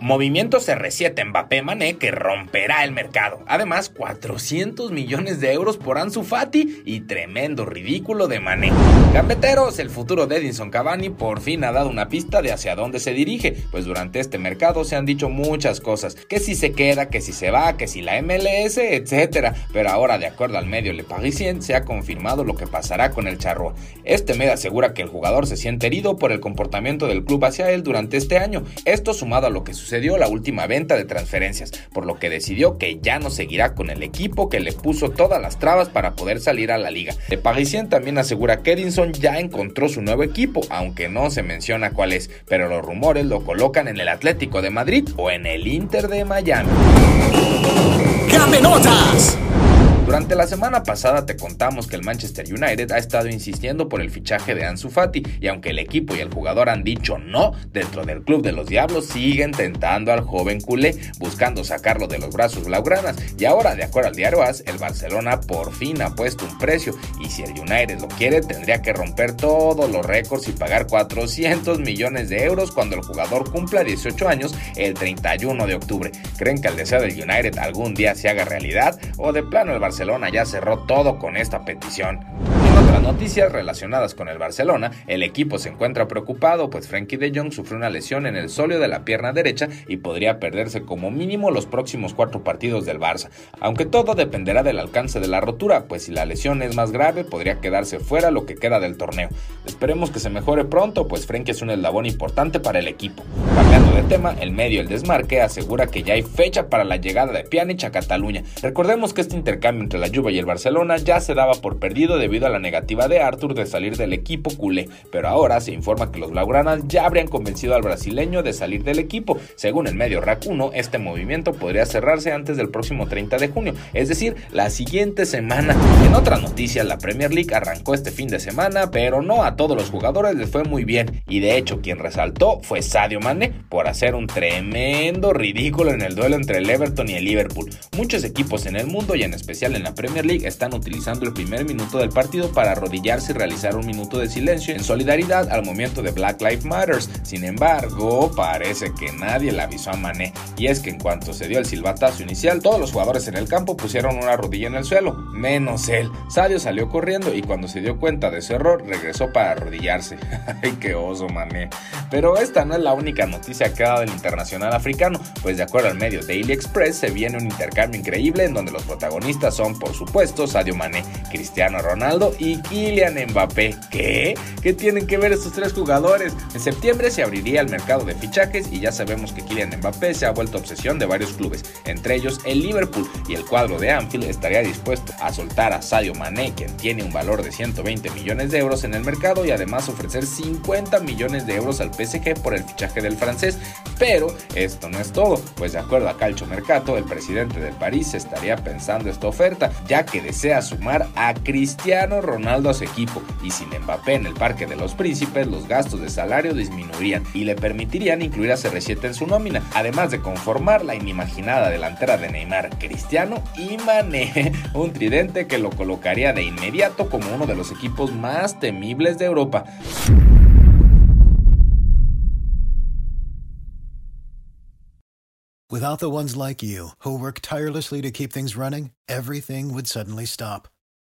Movimiento CR7 Mbappé Mané que romperá el mercado. Además, 400 millones de euros por Ansu Fati y tremendo ridículo de Mané. Gambeteros, el futuro de Edinson Cavani por fin ha dado una pista de hacia dónde se dirige, pues durante este mercado se han dicho muchas cosas, que si se queda, que si se va, que si la MLS, etcétera, pero ahora de acuerdo al medio Le Parisien se ha confirmado lo que pasará con el Charro. Este medio asegura que el jugador se siente herido por el comportamiento del club hacia él durante este año, esto sumado a lo que sucedió la última venta de transferencias, por lo que decidió que ya no seguirá con el equipo que le puso todas las trabas para poder salir a la liga. Le Parisien también asegura que Edinson ya encontró su nuevo equipo, aunque no se menciona cuál es, pero los rumores lo colocan en el Atlético de Madrid o en el Inter de Miami. notas! Durante la semana pasada te contamos que el Manchester United ha estado insistiendo por el fichaje de Ansu Fati y aunque el equipo y el jugador han dicho no, dentro del club de los Diablos siguen tentando al joven culé, buscando sacarlo de los brazos blaugranas y ahora, de acuerdo al diario AS, el Barcelona por fin ha puesto un precio y si el United lo quiere tendría que romper todos los récords y pagar 400 millones de euros cuando el jugador cumpla 18 años el 31 de octubre. ¿Creen que el deseo del United algún día se haga realidad o de plano el Barcelona Ya cerró todo con esta petición. Otras noticias relacionadas con el Barcelona, el equipo se encuentra preocupado pues Frankie de Jong sufrió una lesión en el sóleo de la pierna derecha y podría perderse como mínimo los próximos cuatro partidos del Barça, aunque todo dependerá del alcance de la rotura, pues si la lesión es más grave podría quedarse fuera lo que queda del torneo. Esperemos que se mejore pronto, pues Frankie es un eslabón importante para el equipo. Cambiando de tema, el medio El Desmarque asegura que ya hay fecha para la llegada de Pjanic a Cataluña. Recordemos que este intercambio entre la Juve y el Barcelona ya se daba por perdido debido a la negativa de Arthur de salir del equipo culé, pero ahora se informa que los blaugranas ya habrían convencido al brasileño de salir del equipo. Según el medio RAC 1, este movimiento podría cerrarse antes del próximo 30 de junio, es decir, la siguiente semana. En otra noticia, la Premier League arrancó este fin de semana, pero no a todos los jugadores les fue muy bien, y de hecho quien resaltó fue Sadio Mane por hacer un tremendo ridículo en el duelo entre el Everton y el Liverpool. Muchos equipos en el mundo y en especial en la Premier League están utilizando el primer minuto del partido para arrodillarse y realizar un minuto de silencio en solidaridad al movimiento de Black Lives Matters. Sin embargo, parece que nadie le avisó a Mané, y es que en cuanto se dio el silbatazo inicial, todos los jugadores en el campo pusieron una rodilla en el suelo, menos él. Sadio salió corriendo y cuando se dio cuenta de su error, regresó para arrodillarse. ¡Ay, qué oso, Mané! Pero esta no es la única noticia que ha dado el internacional africano, pues de acuerdo al medio Daily Express se viene un intercambio increíble en donde los protagonistas son, por supuesto, Sadio Mané, Cristiano Ronaldo y Kylian Mbappé. ¿Qué? ¿Qué tienen que ver estos tres jugadores? En septiembre se abriría el mercado de fichajes y ya sabemos que Kylian Mbappé se ha vuelto obsesión de varios clubes, entre ellos el Liverpool y el cuadro de Anfield estaría dispuesto a soltar a Sadio Mané, quien tiene un valor de 120 millones de euros en el mercado y además ofrecer 50 millones de euros al PSG por el fichaje del francés. Pero esto no es todo, pues de acuerdo a Calcio Mercato, el presidente del París estaría pensando esta oferta, ya que desea sumar a Cristiano Ronaldo a su equipo y sin Mbappé en el Parque de los Príncipes los gastos de salario disminuirían y le permitirían incluir a CR7 en su nómina, además de conformar la inimaginada delantera de Neymar, Cristiano y Mané, un tridente que lo colocaría de inmediato como uno de los equipos más temibles de Europa. Without the ones like you, who work tirelessly to keep things running, everything would suddenly stop.